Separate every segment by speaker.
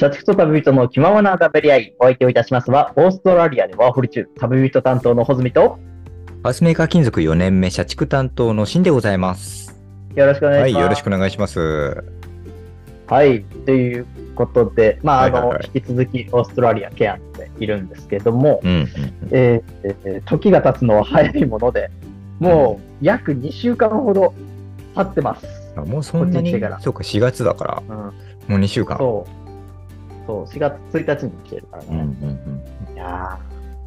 Speaker 1: 社畜と旅人の気ままな食べり合い、お相手をいたしますは、オーストラリアでワーホリ中、旅人担当の穂積と、
Speaker 2: ハウスメーカー金属4年目社畜担当のシンでございます。
Speaker 1: よろしくお願
Speaker 2: はいい、
Speaker 1: します。
Speaker 2: よろしくお願いします。
Speaker 1: はい、ということで、まあ、あの、
Speaker 2: はいはいはい
Speaker 1: 引き続きオーストラリア、ケアンでいるんですけども、
Speaker 2: うん、うん
Speaker 1: えーえー時が経つのは早いもので、もう約2週間ほど経ってます。
Speaker 2: あもうそんなに？
Speaker 1: こっち来てから、
Speaker 2: そうか、4月だから、
Speaker 1: うん、
Speaker 2: もう2週間。
Speaker 1: そう。そう、4月1日に来てるから
Speaker 2: うん、うん、
Speaker 1: ね。
Speaker 2: うん。
Speaker 1: いや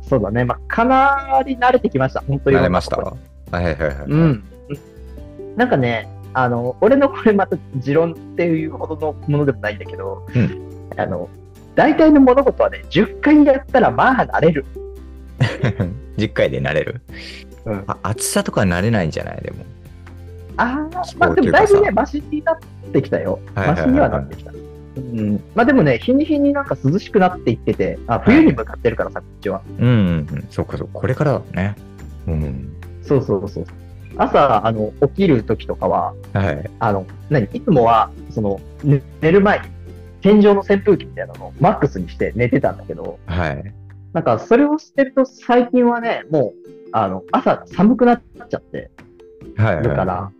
Speaker 1: ーそうだね。まあ、かなり慣れてきました。本当に。
Speaker 2: 慣れました？はいはいはいはい。
Speaker 1: うん。なんかね、あの、俺のこれまた持論っていうほどのものでもないんだけど、
Speaker 2: うん
Speaker 1: あの、大体の物事はね、10回やったらまあ慣れる。
Speaker 2: 10回で慣れる？
Speaker 1: うん、
Speaker 2: あ、暑さとか慣れないんじゃない？でも。
Speaker 1: ああ
Speaker 2: 気、
Speaker 1: まあでもだいぶね、マシになってきたよ。マシにはなってきた。うん、まあでもね、日に日になんか涼しくなっていってて、あ冬に向かってるからさ、こっちは。
Speaker 2: うん、うん、うん。そうか、そうか。これからだね。うん。
Speaker 1: そうそうそう。朝、あの、起きる時とかは、
Speaker 2: はい。
Speaker 1: あの、何？いつもは、その、ね寝る前に、天井の扇風機みたいなのをマックスにして寝てたんだけど、
Speaker 2: はい。
Speaker 1: なんか、それをしてると最近はね、もう、あの、朝寒くなっちゃって
Speaker 2: はい。
Speaker 1: るから、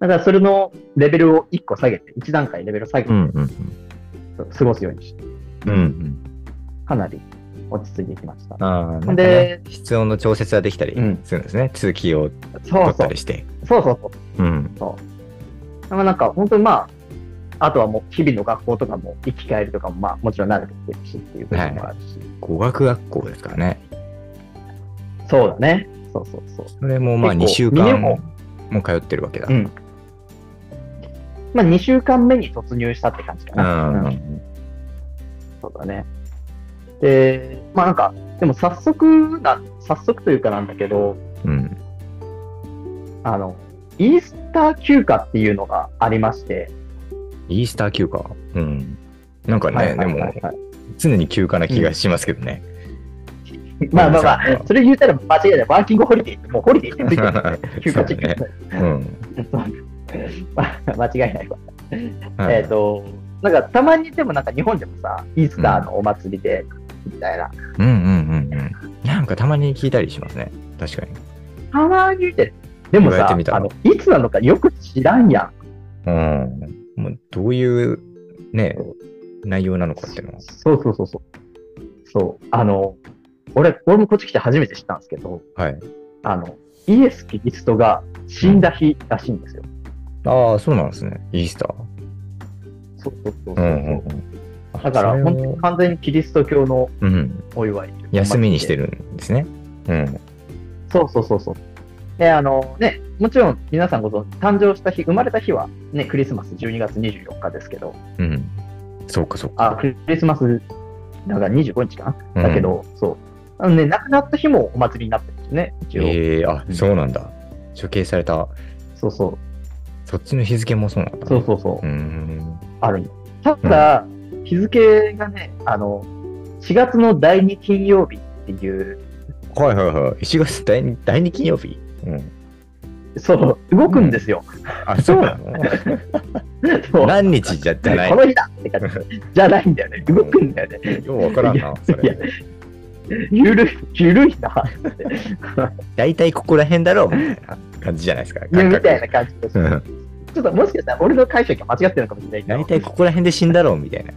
Speaker 1: だからそれのレベルを1個下げて、1段階レベル下げて
Speaker 2: うん、うん、
Speaker 1: 過ごすようにして、
Speaker 2: うん。うん、
Speaker 1: かなり落ち着いてきました。
Speaker 2: うん。あ
Speaker 1: で、
Speaker 2: 室温の調節ができたり
Speaker 1: うん
Speaker 2: するんですね。通気を取っ
Speaker 1: そうそう。
Speaker 2: たりして。
Speaker 1: そうそうそう。
Speaker 2: うん。
Speaker 1: そう。だからなんか、本当にまあ、あとはもう日々の学校とかも行き帰りとかもまあもちろん慣れてきてるしっていう部分もあるし。
Speaker 2: 語学学校ですからね。
Speaker 1: そうだね。そうそうそう。
Speaker 2: それもまあ2
Speaker 1: 結構
Speaker 2: 週間
Speaker 1: も
Speaker 2: 通ってるわけだ。
Speaker 1: うん。まあ2週間目に突入したって感じか
Speaker 2: う
Speaker 1: な。
Speaker 2: ん。
Speaker 1: うんそうだね。で、まあなんか、でも早速な、早速というかなんだけど、
Speaker 2: うん。
Speaker 1: あの、イースター休暇っていうのがありまして、
Speaker 2: イースター休暇？うん。なんか
Speaker 1: はい
Speaker 2: ね、でも
Speaker 1: はいはいはい
Speaker 2: 常に休暇な気がしますけどね。
Speaker 1: まあまあまあ
Speaker 2: うん、
Speaker 1: それ言うたら間違いない。ワーキングホリデーって、もうホリデーってついてるね 休暇チェック。
Speaker 2: うん。
Speaker 1: ま あ間違いないわ。
Speaker 2: はい
Speaker 1: えっ、と、なんかたまにでもなんか日本でもさ、イースターのお祭りで、みたいな。
Speaker 2: うんうんうんうん。なんかたまに聞いたりしますね。確かに。
Speaker 1: たまに見てる。でもさ、あの、いつなのかよく知らんやん。
Speaker 2: うん。もうどういうね、内容なのかっていうのは。
Speaker 1: そうそうそうそう。そう。あの、俺、俺もこっち来て初めて知ったんですけど、
Speaker 2: はい。
Speaker 1: あの、イエス・キリストが死んだ日らしいんですよ。
Speaker 2: ああ、そうなんですね。イースター。
Speaker 1: そうそうそうそう。
Speaker 2: うんうんうん。
Speaker 1: だから、本当に完全にキリスト教の
Speaker 2: うん。
Speaker 1: お祝い。
Speaker 2: 休みにして
Speaker 1: る。
Speaker 2: るんですね。うん。
Speaker 1: そうそうそうそう。で、あのね、もちろん皆さんご存知、誕生した日、生まれた日はね、クリスマス12月24日ですけど、
Speaker 2: うん。そうかそうか。
Speaker 1: あ、クリスマス、だから25日か
Speaker 2: うん
Speaker 1: な、だけど、そう。あのね、亡くなった日もお祭りになってるんですよね、一応。
Speaker 2: ええあ、そうなんだ。処刑された、
Speaker 1: そうそう。
Speaker 2: そっちの日付もそうなんだ。
Speaker 1: そうそうそう。
Speaker 2: う。
Speaker 1: あるただ、日付がね、あの、4月の第2金曜日っていう、
Speaker 2: はいはいはい。1月第2、第2金曜日？うん。
Speaker 1: そう、動くんですよ。
Speaker 2: あ、そうなの？何日じゃってない？
Speaker 1: この日だって感じ。じゃないんだよね。動くんだよね。
Speaker 2: ようわからんな、そ
Speaker 1: いや
Speaker 2: れ。
Speaker 1: ゆるい、ゆるいな。
Speaker 2: 大体ここら辺だろうみたいな感じじゃないですか。
Speaker 1: みたいな
Speaker 2: 感
Speaker 1: 感じです。
Speaker 2: 覚
Speaker 1: ちょっともしかしたら俺の解釈が間違ってるのかもしれない。
Speaker 2: 大体ここら辺で死んだろうみたいな。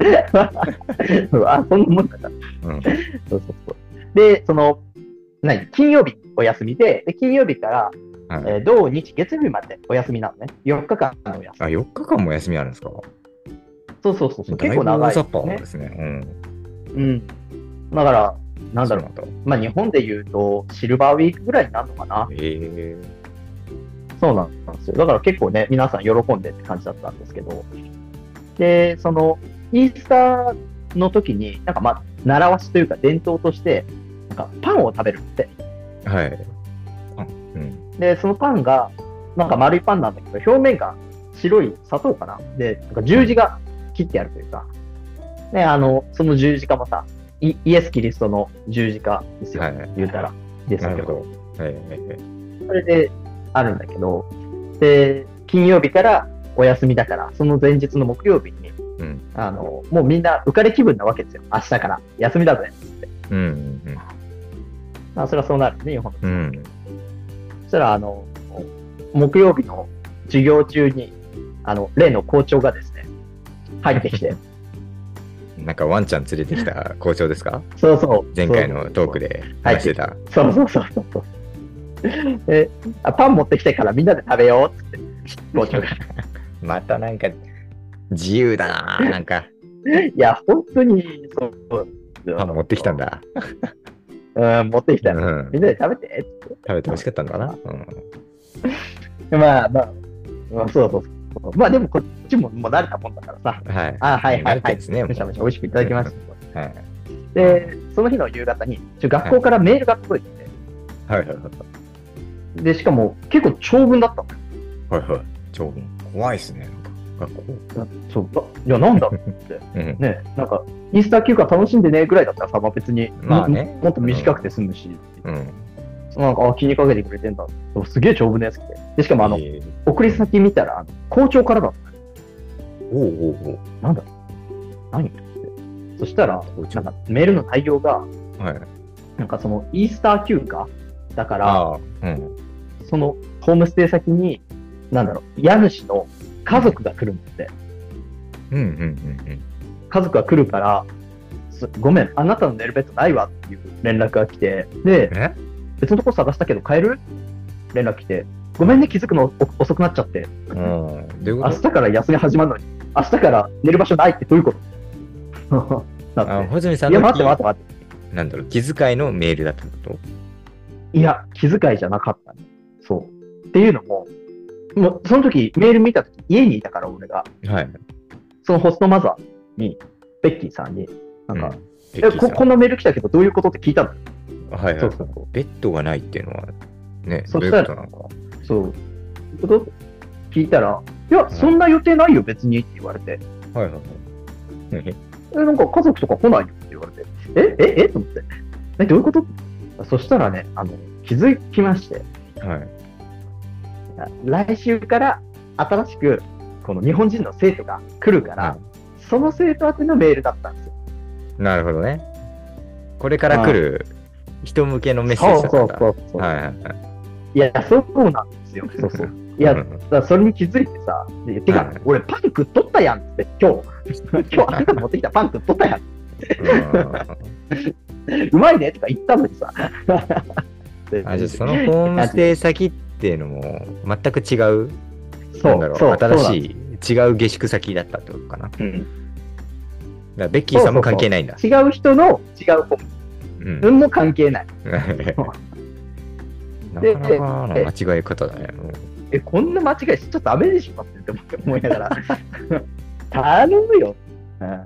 Speaker 1: あ、そんなもんだった。
Speaker 2: うん。
Speaker 1: そうそうそう。で、その、何？金曜日お休みで、で金曜日から、
Speaker 2: はい
Speaker 1: えー土日、月曜日までお休みなのね。4日間のお休み。
Speaker 2: あ、4日間も休みあるんですか？
Speaker 1: そうそうそう結構長い、ね。
Speaker 2: ですね。うん。
Speaker 1: うん。だから、なんだろう。
Speaker 2: そう。
Speaker 1: まあ日本で言うと、シルバーウィークぐらいになるのかな。
Speaker 2: ええ
Speaker 1: そうなんですよ。だから結構ね、皆さん喜んでって感じだったんですけど。で、その、イースターの時に、なんかまあ、習わしというか伝統として、なんかパンを食べるって。
Speaker 2: はい。あうん。
Speaker 1: で、そのパンが、なんか丸いパンなんだけど、表面が白い砂糖かな。で、なんか十字が切ってあるというか、ね、あの、その十字架もさ、イイエス・キリストの十字架ですよ、
Speaker 2: はい
Speaker 1: 言うたら。ですけど。
Speaker 2: はいはいはい。
Speaker 1: それであるんだけど、で、金曜日からお休みだから、その前日の木曜日に、
Speaker 2: うん。
Speaker 1: あの、もうみんな浮かれ気分なわけですよ。明日から。休みだぜ。
Speaker 2: うん。うん。
Speaker 1: まあ、それはそうなるね、日本の。
Speaker 2: うん。
Speaker 1: そしたら、あの、木曜日の授業中に、あの、例の校長がですね、入ってきて、
Speaker 2: なんかワンちゃん連れてきた校長ですか？
Speaker 1: そうそう。
Speaker 2: 前回のトーク
Speaker 1: で。
Speaker 2: で話してた。
Speaker 1: そうそうそうそう そう。であパン持ってきてからみんなで食べようっつって、校長が。
Speaker 2: またなんか自由だな。なんか
Speaker 1: いや、本当に、そう。
Speaker 2: パン持ってきたん。だ。
Speaker 1: うん、持ってきたよ。
Speaker 2: うん。
Speaker 1: みんなで食べてて。
Speaker 2: 食べて美味しかったのかなうん。
Speaker 1: まあまあ、まあ、そうそうそう。まあでもこっちももう慣れたもんだからさ。
Speaker 2: はい。
Speaker 1: あはいはいはい。
Speaker 2: ね。もう
Speaker 1: めちゃめちゃ美味しくいただきました。
Speaker 2: はい。
Speaker 1: で、その日の夕方に、学校からメールが届いて
Speaker 2: はいはいはい。
Speaker 1: て、で、しかも結構長文だったのよ。
Speaker 2: はいはい。長文。怖いっすね。なんか学校。
Speaker 1: そうだいや、なんだって。
Speaker 2: うん。
Speaker 1: ね、なんか、イースター休暇楽しんでねぐらいだったらさ、まあ別に、
Speaker 2: まあね
Speaker 1: ももっと短くて済むし、
Speaker 2: うん。
Speaker 1: なんか、あ、気にかけてくれてんだ。すげえ長文のやつ来て。で、しかもあの、
Speaker 2: えー
Speaker 1: 送り先見たら、あの校長からだった。
Speaker 2: おうおうおう。
Speaker 1: なんだ何？ってそしたら、なんかメールの内容が、
Speaker 2: はい。
Speaker 1: なんかそのイースター休暇だから。
Speaker 2: うん。
Speaker 1: そのホームステイ先に、なんだろう、家主の家族が来るんだって。
Speaker 2: うんうんうん
Speaker 1: 家族が来るから、すごめん、あなたの寝るベッドないわっていう連絡が来て、で別のとこ探したけど買える？連絡来て、ごめんね、気づくのお遅くなっちゃって、
Speaker 2: うん。
Speaker 1: 明日から休み始まるのに、明日から寝る場所ないってどういうこと？だ
Speaker 2: あ、
Speaker 1: って。
Speaker 2: さん
Speaker 1: いや、
Speaker 2: の
Speaker 1: 待って待って待って。
Speaker 2: なんだろう、気遣いのメールだったこと？
Speaker 1: いや、気遣いじゃなかったね。そう。っていうのも、もうその時メール見た時家にいたから俺が、
Speaker 2: はい。
Speaker 1: そのホストマザーに、ベッキーさんに、なんか、
Speaker 2: うん
Speaker 1: えここんなメール来たけどどういうことって聞いたの？
Speaker 2: はいはい
Speaker 1: そうそうそ
Speaker 2: ベッドがないっていうのは、ね、
Speaker 1: そ
Speaker 2: どういうことなのか。
Speaker 1: そう。こと聞いたら、いや、そんな予定ないよ、別にって言われて。
Speaker 2: はいはいはい。
Speaker 1: え、なんか家族とか来ないよって言われて。え、え、え？と思って。え、どういうこと？そしたらね、あの、気づきまして、
Speaker 2: はい。
Speaker 1: 来週から新しく、この日本人の生徒が来るから、
Speaker 2: は
Speaker 1: その生徒宛てのメールだったんですよ。
Speaker 2: なるほどね。これから来る人向けのメッセージ
Speaker 1: そう
Speaker 2: だったんだ。
Speaker 1: そうそうそう。
Speaker 2: はいはいはい。
Speaker 1: いや、そうなんですよ。そうそう。いや、
Speaker 2: うん
Speaker 1: だそれに気づいてさ、でてか、
Speaker 2: はい
Speaker 1: 俺パン食っとったやんって、今日、今日あんた持ってきたパン食っとったやん。うまいねとか言ったのにさ。で
Speaker 2: あじゃあそのホームステイ先っていうのも全く違う、
Speaker 1: そう
Speaker 2: なんだろう、
Speaker 1: そう
Speaker 2: 新し
Speaker 1: い。
Speaker 2: い、違う下宿先だったってことかな。だか
Speaker 1: うん
Speaker 2: らベッキーさんも関係ないんだ。
Speaker 1: 違う人の違う本
Speaker 2: うん
Speaker 1: 文も関係ない。
Speaker 2: な
Speaker 1: で
Speaker 2: かなかの間違え方だね。
Speaker 1: え、こんな間違いしちゃダメでしょって思って思いながら。頼むよ。うん、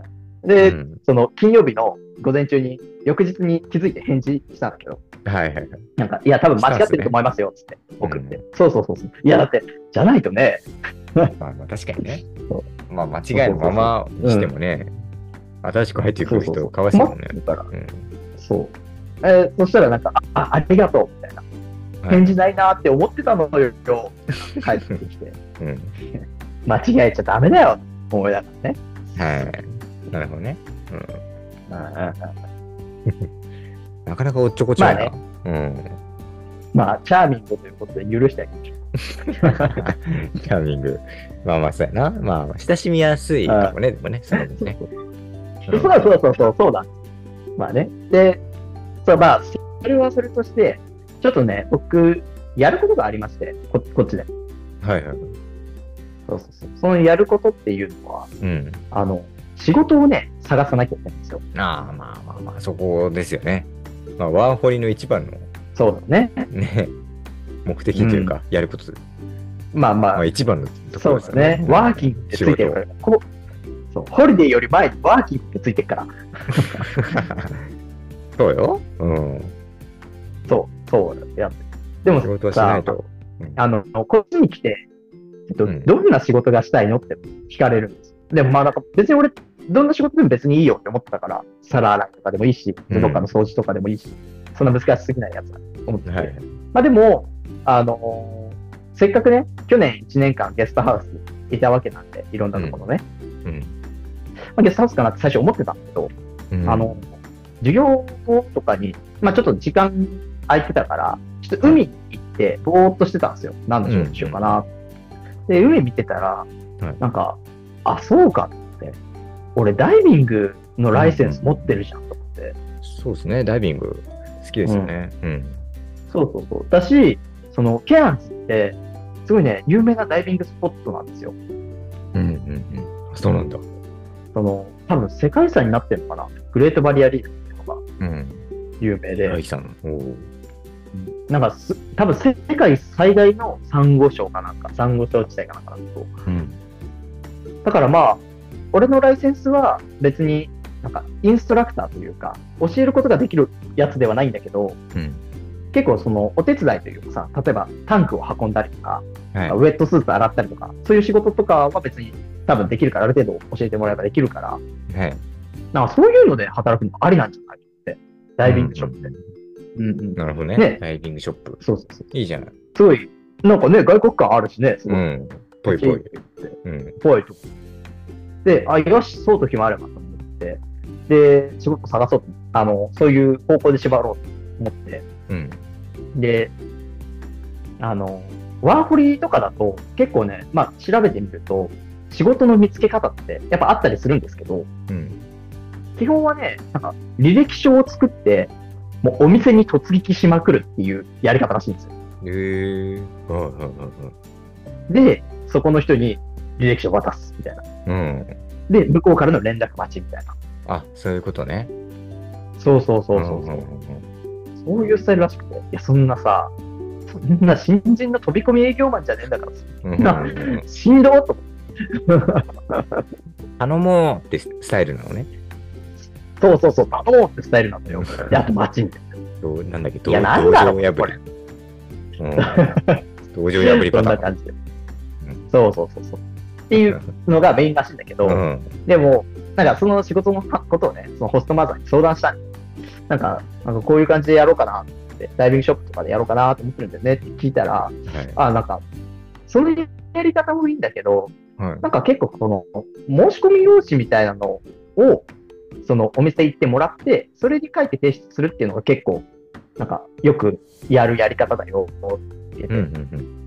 Speaker 1: で、
Speaker 2: うん
Speaker 1: その金曜日の午前中に、翌日に気づいて返事したんだけど、
Speaker 2: はいはいはい。
Speaker 1: なんか、いや、多分間違ってると思いますよ、つって送って。そうそうそうそう。いや、だって、じゃないとね、
Speaker 2: まあまあ確かにね
Speaker 1: そ。
Speaker 2: まあ間違いのままにしてもね、新しく入ってくる人かわいそうもんね
Speaker 1: そう。えーそしたらなんか、あ、あありがとう、みたいな。
Speaker 2: はい
Speaker 1: 返事ないなって思ってたのよ、帰ってきて。
Speaker 2: うん
Speaker 1: 間違えちゃダメだよ、思いながらね。
Speaker 2: はい。なるほどね。うん
Speaker 1: うん
Speaker 2: なかなかおっちょこちょいな。
Speaker 1: まあ
Speaker 2: うん。
Speaker 1: まあ、チャーミングということで許してあげましょう。
Speaker 2: チャーミング。まあまあ、そうやな。まあ、親しみやすいかもね、でもね、その分ね。
Speaker 1: そうそうそうそうそう、そうだ。まあね。で、そう、まあ、それはそれとして、ちょっとね、僕、やることがありまして、ここっちで。
Speaker 2: はいはい。
Speaker 1: そうそうそう。そのやることっていうのは、
Speaker 2: うん。
Speaker 1: あの、仕事をね、探さなきゃいけないんですよ。
Speaker 2: ああ、まあまあまあ、そこですよね。まあ、ワーホリの一番の
Speaker 1: そうだね。
Speaker 2: ね、目的というか、やること、
Speaker 1: まあまあ
Speaker 2: まあ、一番のところですよ
Speaker 1: そうだね。ワーキングってついてるから。こそうホリデーより前にワーキングってついてるから。
Speaker 2: そうよ。うん。
Speaker 1: そう、そうやって。でも
Speaker 2: 仕事はしないと。
Speaker 1: あの、こっちに来て、えっと
Speaker 2: うん
Speaker 1: どんな仕事がしたいのって聞かれるんです。でもまあなんか別に俺、どんな仕事でも別にいいよって思ってたから、皿洗いとかでもいいし、
Speaker 2: うん
Speaker 1: どっかの掃除とかでもいいし、そんな難しすぎないやつだと思ってて。
Speaker 2: はい。
Speaker 1: まあでも、あのーせっかくね、去年1年間ゲストハウスいたわけなんで、いろんなところね。
Speaker 2: うん。
Speaker 1: あ、ゲストハウスかなって最初思ってたんだけど、
Speaker 2: うん
Speaker 1: あの、授業後とかに、まあちょっと時間空いてたから、ちょっと海に行って、ぼーっとしてたんですよ。何の仕事しようかな。で、海見てたら、
Speaker 2: はい
Speaker 1: なんか、あ、そうかって。俺、ダイビングのライセンス持ってるじゃんと思って。
Speaker 2: そうですね、ダイビング好きですよね。うん。
Speaker 1: そうそうそう。だし、その、ケアンズって、すごいね、有名なダイビングスポットなんですよ。
Speaker 2: うんうんうん。そうなんだ。
Speaker 1: その、多分世界遺産になってるのかな。グレートバリアリーフっていうのが
Speaker 2: うん。
Speaker 1: 有名で。
Speaker 2: 大樹さん。
Speaker 1: なんかす、多分世界最大のサンゴ礁かなんか、サンゴ礁地帯かなんかなんですよ。
Speaker 2: うん。
Speaker 1: だからまあ、俺のライセンスは別になんかインストラクターというか、教えることができるやつではないんだけど、
Speaker 2: うん。
Speaker 1: 結構そのお手伝いというかさ、例えばタンクを運んだりとか、
Speaker 2: はい。
Speaker 1: ウェットスーツ洗ったりとか、そういう仕事とかは別に多分できるから、ある程度教えてもらえばできるから、
Speaker 2: はい。
Speaker 1: なんかそういうので働くのもありなんじゃないって、ダイビングショップで。うんうん。
Speaker 2: なるほどね。
Speaker 1: ね
Speaker 2: ダイビングショップ。
Speaker 1: そうそうそう。
Speaker 2: いいじゃない。
Speaker 1: すごい、なんかね、外国感あるしね、すごい。
Speaker 2: うん。ぽいぽい。
Speaker 1: って
Speaker 2: うん。
Speaker 1: ぽいと。で、あ、よし、そうと決まればと思って、で、仕事探そうと、あの、そういう方向で縛ろうと思って、
Speaker 2: うん。
Speaker 1: で、あの、ワーホリとかだと結構ね、まあ調べてみると、仕事の見つけ方ってやっぱあったりするんですけど、
Speaker 2: うん。
Speaker 1: 基本はね、なんか履歴書を作って、もうお店に突撃しまくるっていうやり方らしいんですよ。
Speaker 2: へえ。はいはいはい
Speaker 1: で、そこの人に履歴書を渡すみたいな。
Speaker 2: はい。うん。
Speaker 1: で、向こうからの連絡待ちみたいな。
Speaker 2: あ、そういうことね。
Speaker 1: そうそうそうそうそう。そういうスタイルらしくて。いや、そんなさ、そんな新人の飛び込み営業マンじゃねえんだからさ、
Speaker 2: うん うんうん
Speaker 1: しんどーと。
Speaker 2: 頼もうってスタイルなのね。
Speaker 1: そうそうそう、頼もうってスタイルなんだよ。で、あと待ちみたい
Speaker 2: どうなんだっけ
Speaker 1: いやなんだろう
Speaker 2: 道場破り。うん。道場破り
Speaker 1: な。そん
Speaker 2: パターン。
Speaker 1: な感じで
Speaker 2: うん。
Speaker 1: そうそうそうそう。っていうのがメインらしいんだけど、
Speaker 2: うん。
Speaker 1: でも、なんかその仕事のことをね、そのホストマザーに相談したんなんか、なんかこういう感じでやろうかなって、ダイビングショップとかでやろうかなと思ってるんだよねって聞いたら、
Speaker 2: はい。
Speaker 1: あ、なんか、そのやり方もいいんだけど、
Speaker 2: はい。
Speaker 1: なんか結構この申し込み用紙みたいなのを、そのお店行ってもらって、それに書いて提出するっていうのが結構、なんかよくやるやり方だよって言ってて、
Speaker 2: うんうんうん。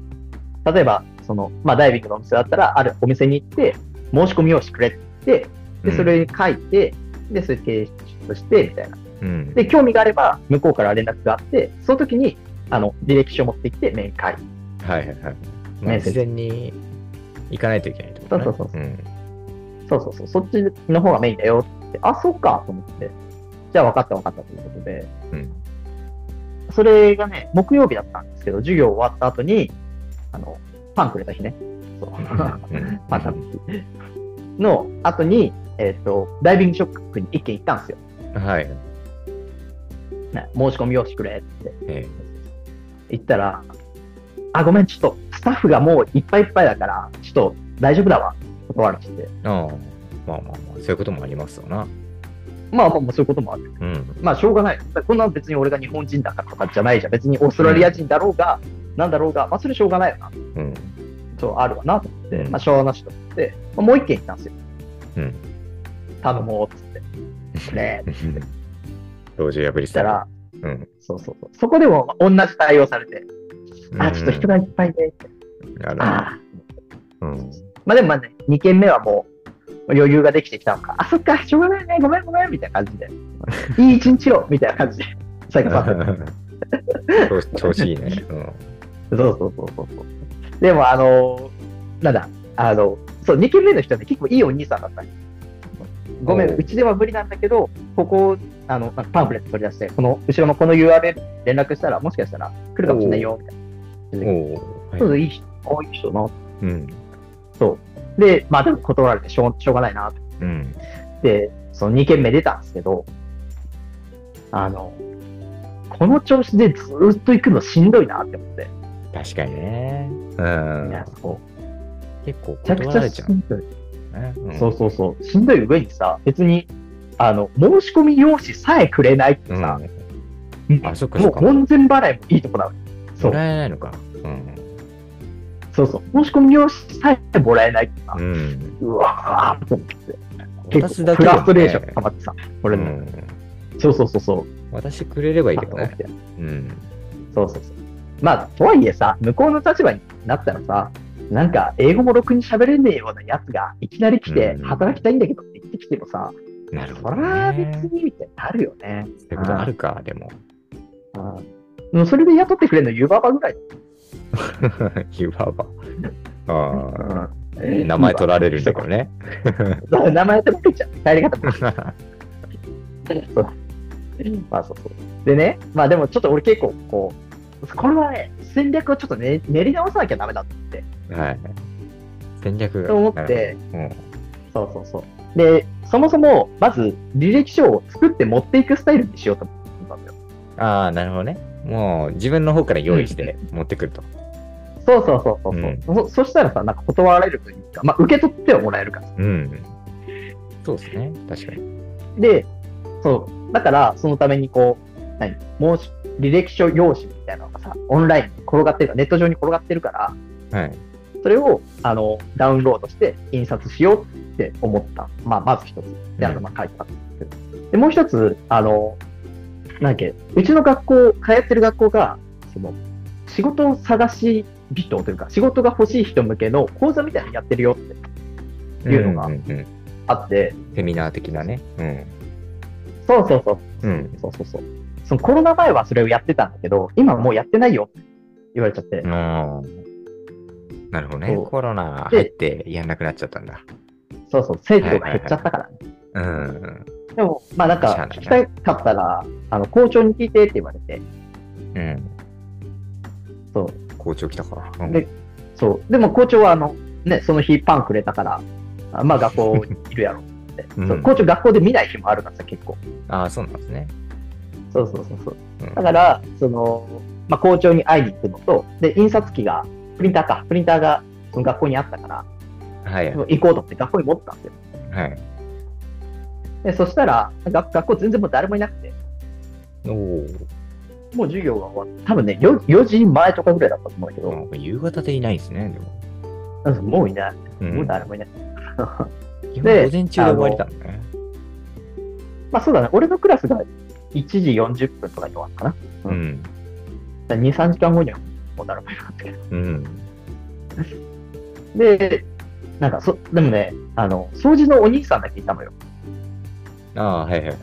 Speaker 1: 例えば、その、まあダイビングのお店だったら、あるお店に行って、申し込み用紙くれってで、それに書いて、で、それ提出して、みたいな。
Speaker 2: うん。
Speaker 1: で、興味があれば、向こうから連絡があって、その時に、あの、履歴書を持ってきて、面会。
Speaker 2: はいはいはい。まあ、に行かないといけないってことね。
Speaker 1: そうそうそう
Speaker 2: うん。
Speaker 1: そうそうそう、そっちの方がメインだよって、あ、そっかと思って、じゃあ分かった分かったということで、
Speaker 2: うん。
Speaker 1: それがね、木曜日だったんですけど、授業終わった後に、あの、パンくれた日ね。そう。
Speaker 2: うん
Speaker 1: パン食べて。の後に、えっ、と、ダイビングショップに一軒行ったんですよ。
Speaker 2: はい。
Speaker 1: ね申し込み用紙くれって
Speaker 2: え
Speaker 1: 言ったら、あ、ごめん、ちょっと、スタッフがもういっぱいいっぱいだから、ちょっと大丈夫だわ。断られてて。
Speaker 2: えああ。まあまあまあ、そういうこともありますよな。
Speaker 1: まあまあまあ、そういうこともある。
Speaker 2: うん。
Speaker 1: まあ、しょうがない。こんな別に俺が日本人だからとかじゃないじゃん。別にオーストラリア人だろうが、なんだろうが、まあ、それしょうがないよな。
Speaker 2: うん。
Speaker 1: そう、あるわなと思って、
Speaker 2: うん
Speaker 1: まあ、しょうがなしと思って、まあ、もう一軒行ったんですよ。
Speaker 2: うん。
Speaker 1: 頼もうっつって。ねえ。って
Speaker 2: 道場破りした
Speaker 1: ら、
Speaker 2: うん。
Speaker 1: そうそうそう。そこでも同じ対応されて、あ、ちょっと人がいっぱいで、って。
Speaker 2: あら。
Speaker 1: ああ。
Speaker 2: うん。
Speaker 1: まあでもまあね、2軒目はもう余裕ができてきたのか、あ、そっか、しょうがないね、ごめんごめん、みたいな感じで。いい一日を、みたいな感じで、最後させて。
Speaker 2: 調子調子いいね。うん。
Speaker 1: そうそうそうそうそう。でも、あのーなんだ、あの、そう、2軒目の人はね、結構いいお兄さんだったごめん、
Speaker 2: おう
Speaker 1: うちでは無理なんだけど、ここ、あの、なんかパンフレット取り出して、この後ろのこの URL 連絡したら、もしかしたら来るかもしれないよ、みたいな。そう、
Speaker 2: はい。
Speaker 1: いい人、あいい人な。
Speaker 2: うん。
Speaker 1: そう。で、まあでも断られてしょうしょうがないな、
Speaker 2: うん。
Speaker 1: で、その2件目出たんですけど、あの、この調子でずーっと行くのしんどいなって思って。
Speaker 2: 確かにね。うん
Speaker 1: いや、。そ
Speaker 2: 結構
Speaker 1: う。めちゃくちゃ
Speaker 2: 断られちゃう
Speaker 1: しんどい。
Speaker 2: ね。ん
Speaker 1: そうそうそう。しんどい上にさ、別に、あの、申し込み用紙さえくれないってさ、
Speaker 2: うん。あそっかそ
Speaker 1: もう門前払いもいいとこなの。そう。
Speaker 2: もらえないのか。うん。
Speaker 1: そうそう。申し込み用紙さえもらえないってさ、
Speaker 2: うん。
Speaker 1: うわーと思って。結構フラストレーション溜まってさ、俺の。
Speaker 2: うん。
Speaker 1: そうそうそうそう。
Speaker 2: 私くれればいいけどねうん。
Speaker 1: そうそうそう。まあ、とはいえさ、向こうの立場になったらさ、なんか、英語もろくに喋れねえようなやつが、いきなり来て
Speaker 2: う、ん
Speaker 1: 働きたいんだけどって言ってきてもさ、
Speaker 2: なるほど
Speaker 1: そら
Speaker 2: ね。
Speaker 1: 別にみたいになるよね。
Speaker 2: そういうことあるか、でも。
Speaker 1: うんでもそれで雇ってくれるの湯婆婆ぐらい。
Speaker 2: 湯婆婆。ああ。
Speaker 1: うん
Speaker 2: 名前取られるんだけどね。
Speaker 1: 名前ってもけちゃう。帰り方も。そうまあそうそう。でね、まあでもちょっと俺結構こう、これはね、戦略をちょっとね練り直さなきゃダメだって
Speaker 2: はい。戦略が。
Speaker 1: と思って、
Speaker 2: なる
Speaker 1: そうそうそう。で、そもそも、まず履歴書を作って持っていくスタイルにしようと思ったんだよ。
Speaker 2: ああ、なるほどね。もう自分の方から用意して持ってくると。
Speaker 1: そうそうそうそうそう、そ。そしたらさ、なんか断られるというか、まあ受け取ってはもらえるから。
Speaker 2: うん。そうですね。確かに。
Speaker 1: で、そう。だから、そのためにこう、何？申し、履歴書用紙みたいなのがさ、オンラインに転がってるから、ネット上に転がってるから、
Speaker 2: はい。
Speaker 1: それを、あの、ダウンロードして印刷しようって思った。まあ、まず一つ。で、あの、まあ、書いてあったんですけど。で、もう一つ、あの、なんけ、うちの学校、通ってる学校が、その、仕事を探し人というか、仕事が欲しい人向けの講座みたいなのやってるよっていうのが
Speaker 2: んんうん
Speaker 1: あって、
Speaker 2: セミナー的なね。うん。
Speaker 1: そうそうそう、
Speaker 2: うん。
Speaker 1: そうそうそう。そのコロナ前はそれをやってたんだけど、今はもうやってないよって言われちゃって。
Speaker 2: うん。なるほどね。コロナ入ってやんなくなっちゃったんだ。
Speaker 1: そうそう、生徒が減っちゃったからね。
Speaker 2: うん。
Speaker 1: でも、まあなんか
Speaker 2: しゃあないな
Speaker 1: 聞きたかったら、あの、校長に聞いてって言われて、
Speaker 2: うん。
Speaker 1: そう。
Speaker 2: 校長来たか。うん
Speaker 1: でそう。でも校長は、あの、ね、その日パンくれたから、あまあ学校にいるやろって。
Speaker 2: うん
Speaker 1: 校長学校で見ない日もあるからさ、結構。
Speaker 2: ああ、そうなんですね。
Speaker 1: そうそうそうそう。
Speaker 2: うん
Speaker 1: だから、その、まあ校長に会いに行くのと、で、印刷機が、プリンターか、プリンターがその学校にあったから、
Speaker 2: はい。
Speaker 1: 行こうと思って学校に持ってたんですよ。
Speaker 2: はい。
Speaker 1: で、そしたら、学学校全然もう誰もいなくて、
Speaker 2: おお。
Speaker 1: もう授業が終わって、多分ね、4, 4時前とかぐらいだったと思うけど、
Speaker 2: うん夕方でいないですね、でも。
Speaker 1: うんもういない。
Speaker 2: うん
Speaker 1: もう誰もいない。で
Speaker 2: 午前中で終わりだね。
Speaker 1: まあそうだね、俺のクラスが1時40分とかに終わったかな？
Speaker 2: うん。
Speaker 1: だから2、3時間後にはもう誰もいなかったけど。
Speaker 2: うん。
Speaker 1: で、なんかそ、でもね、あの、掃除のお兄さんだけいたのよ。
Speaker 2: ああ、はいはいはい。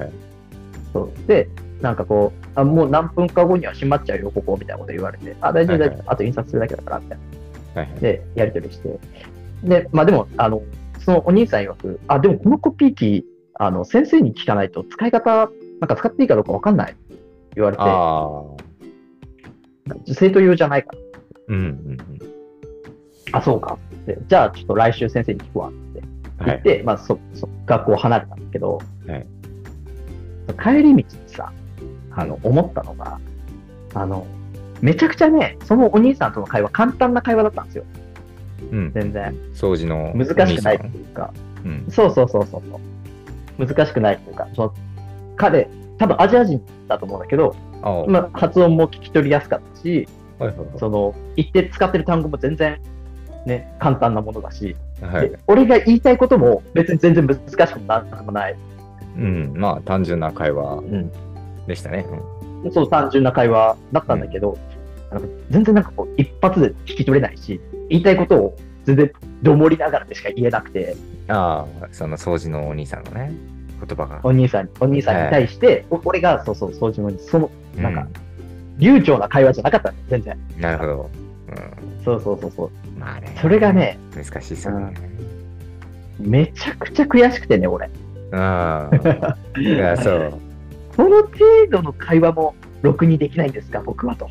Speaker 1: そうで、なんかこう、あもう何分か後には閉まっちゃうよ、ここ、みたいなこと言われて、あ、大丈夫、大丈夫、あと印刷するだけだから、みたいな。
Speaker 2: はいはい。
Speaker 1: で、やり取りして。で、まあでも、あの、そのお兄さん曰く、あ、でもこのコピー機、あの、先生に聞かないと使い方、なんか使っていいかどうかわかんないって言われて。生徒用じゃないから。
Speaker 2: うんうん
Speaker 1: あ、そうか。でじゃあ、ちょっと来週先生に聞くわって
Speaker 2: うん。はい。
Speaker 1: 言って、まあそ、そ、学校を離れたんだけど、
Speaker 2: はい
Speaker 1: 帰り道にさ、あの、思ったのが、あの、めちゃくちゃね、そのお兄さんとの会話、簡単な会話だったんですよ。
Speaker 2: うん。
Speaker 1: 全然。
Speaker 2: 掃除の。
Speaker 1: 難しくないっていうか、
Speaker 2: うん。
Speaker 1: そうそうそうそうそう。難しくないっていうか、その彼、多分アジア人だと思うんだけど、まあ、発音も聞き取りやすかったし、
Speaker 2: はい
Speaker 1: その、言って使ってる単語も全然、ね、簡単なものだし、
Speaker 2: はい。
Speaker 1: で俺が言いたいことも別に全然難しくもなんともない。
Speaker 2: うん。まあ、単純な会話
Speaker 1: うん。
Speaker 2: でしたね。
Speaker 1: そう単純な会話だったんだけど、あの全然なんかこう、一発で聞き取れないし、言いたいことを全然どもりながらでしか言えなくて、
Speaker 2: ああ、その掃除のお兄さんのね、言葉が。
Speaker 1: お兄さんに、お兄さんに対して、お俺が、そうそう、掃除のに、その、
Speaker 2: う
Speaker 1: なんか、流暢な会話じゃなかったの全然。
Speaker 2: なるほど。
Speaker 1: そうそうそうそう。
Speaker 2: うん。まあね。
Speaker 1: それがね、
Speaker 2: 難しいですよね。
Speaker 1: めちゃくちゃ悔しくてね、俺。
Speaker 2: ああ。いや、そう。
Speaker 1: この程度の会話も、ろくにできないんですか、僕はと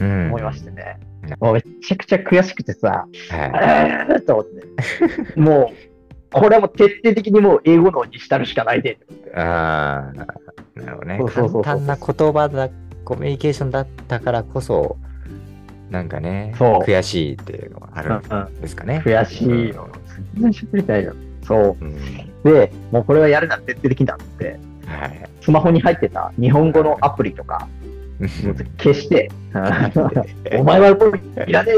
Speaker 2: うん。
Speaker 1: 思いましてね。
Speaker 2: うん
Speaker 1: もうめちゃくちゃ悔しくてさ、
Speaker 2: は
Speaker 1: えーと思って。もう、これはもう徹底的にもう英語のにしたるしかないで。
Speaker 2: い。ああ。なるほどね簡単な言葉だ、コミュニケーションだったからこそ、なんかね、悔しいっていうのがある
Speaker 1: うん
Speaker 2: んですかね。
Speaker 1: 悔しいよ。全然しゃべりたいよ。そ
Speaker 2: うん。
Speaker 1: う。で、もうこれはやるなら徹底的にだって、
Speaker 2: はい。
Speaker 1: スマホに入ってた日本語のアプリとか、消して、お前はこれいらねえ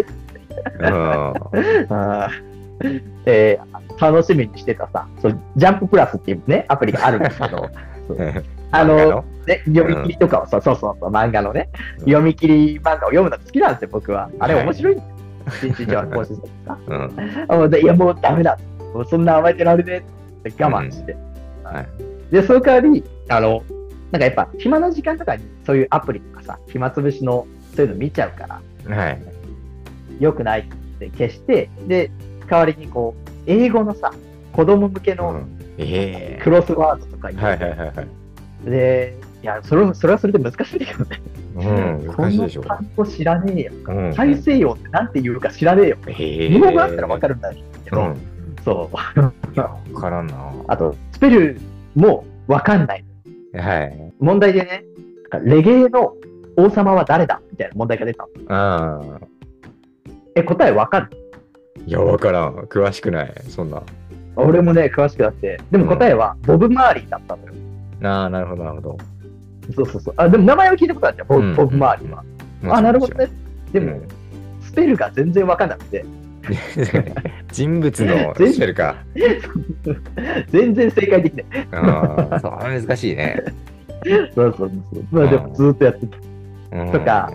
Speaker 2: うん
Speaker 1: あー えー楽しみにしてたさ、そうジャンププラスっていうね、アプリがあるんですけど、あの、ね、読み切りとかをさ、そうそうそう、漫画のね、
Speaker 2: うん
Speaker 1: 読み切り漫画を読むのが好きなんですよ、僕は。あれ面白いんですよ。一日は更新されてさ。
Speaker 2: うん。
Speaker 1: でいや、もうダメだ。もうそんな甘えてられねえって我慢して。
Speaker 2: はい。
Speaker 1: で、その代わり、あの、なんかやっぱ暇な時間とかにそういうアプリとかさ、暇つぶしのそういうの見ちゃうから、
Speaker 2: はい。
Speaker 1: 良くないって消して、で、代わりにこう、英語のさ、子供向けのクロスワードとか
Speaker 2: え
Speaker 1: 言って、
Speaker 2: はいはいはいはい。
Speaker 1: で、いや、それそれはそれで難しいけどね。
Speaker 2: うん、
Speaker 1: こ
Speaker 2: しいでしょ。
Speaker 1: 単語知らねえよ。
Speaker 2: うん
Speaker 1: 大西洋ってなんて言うか知らねえよ。
Speaker 2: へえ
Speaker 1: 日本語だったらわかるんだけど、
Speaker 2: うん。
Speaker 1: そう。
Speaker 2: いや、わからんな。
Speaker 1: あと、スペルもわかんない。
Speaker 2: はい。
Speaker 1: 問題でね、レゲエの王様は誰だみたいな問題が出たの。
Speaker 2: ああ。
Speaker 1: え、答えわかる？
Speaker 2: いや、わからん。詳しくない。そんな。
Speaker 1: 俺もね、詳しくなって。でも答えはボブ・マーリーだったのよ。
Speaker 2: ああ、なるほど、なるほど。
Speaker 1: そうそうそう。あ、でも名前は聞いたことあるじゃん、ボ
Speaker 2: うん
Speaker 1: ボブ・マーリーは。あ、なるほどね。でも、スペルが全然わかんなくて、
Speaker 2: 人物の
Speaker 1: 全
Speaker 2: スペルか。
Speaker 1: 全然正解できない。
Speaker 2: ああ、そう、難しいね。
Speaker 1: そうそうそう。まあでもずっとやってた。
Speaker 2: うん
Speaker 1: とか、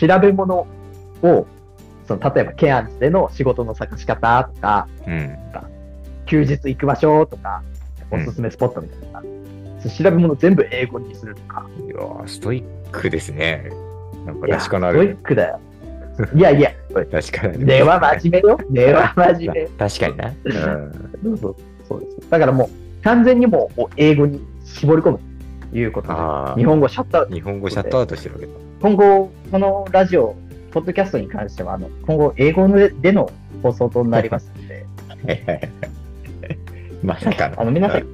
Speaker 1: 調べ物を、その例えばケアンズでの仕事の探し方とか、
Speaker 2: うん。
Speaker 1: 休日行く場所とか、おすすめスポットみたいな。そう調べ物全部英語にするとか。
Speaker 2: いやー、ストイックですね。なんか
Speaker 1: いや、
Speaker 2: 確かな
Speaker 1: ストイッ
Speaker 2: る。
Speaker 1: クだよ。いやいや、
Speaker 2: 確かなる。
Speaker 1: 根は真面目よ。根は真面目。
Speaker 2: 確かにな。うん。
Speaker 1: そうそうそうです。だからもう、完全にもう英語に絞り込むということで、日本語シャットアウト。
Speaker 2: 日本語シャットアウトしてるわけだ。
Speaker 1: 今後、このラジオ、ポッドキャストに関しては、あの今後、英語ででの放送となりますので、
Speaker 2: まさかの。
Speaker 1: あの皆さん、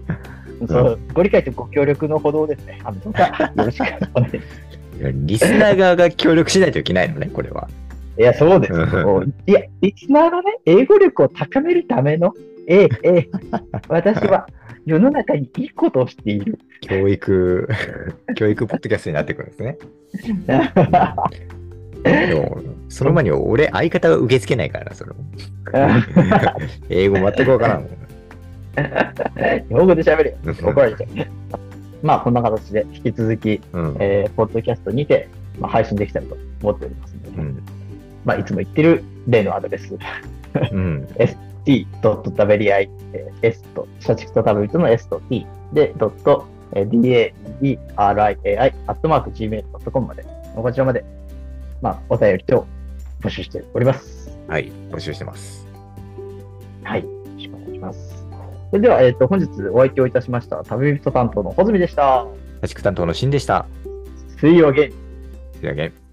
Speaker 1: そうご理解とご協力のほどをですね、あのどうかよろしくお願いします。
Speaker 2: リスナー側が協力しないといけないのね、これは。
Speaker 1: いや、そうですよ。いや、リスナーのね、英語力を高めるための、ええ、ええ、私は世の中にいいことをしている。
Speaker 2: 教育、教育ポッドキャストになってくるんですね。でも、その前に俺、相方が受け付けないからな、それも。英語全くわからんもん。
Speaker 1: 日本語で喋れよ。怒られちゃう。まあ、こんな形で引き続き、
Speaker 2: うん。
Speaker 1: えー、ポッドキャストにて、まあ、配信できたらと思っておりますので、
Speaker 2: うん。
Speaker 1: まあ、いつも言ってる例のアドレス、
Speaker 2: うん。
Speaker 1: ー s と、社畜とタブリットの s と t で、ドット、えー daeriai、アットマーク gmail.com まで、こちらまで、まあ、お便りを募集しております。
Speaker 2: はい、募集してます。
Speaker 1: はい。よろしくお願いします。それでは、えっ、と、本日お相手をいたしました、旅人担当の穂積でした。
Speaker 2: 社畜担当のシンでした。
Speaker 1: See you again!
Speaker 2: すいません。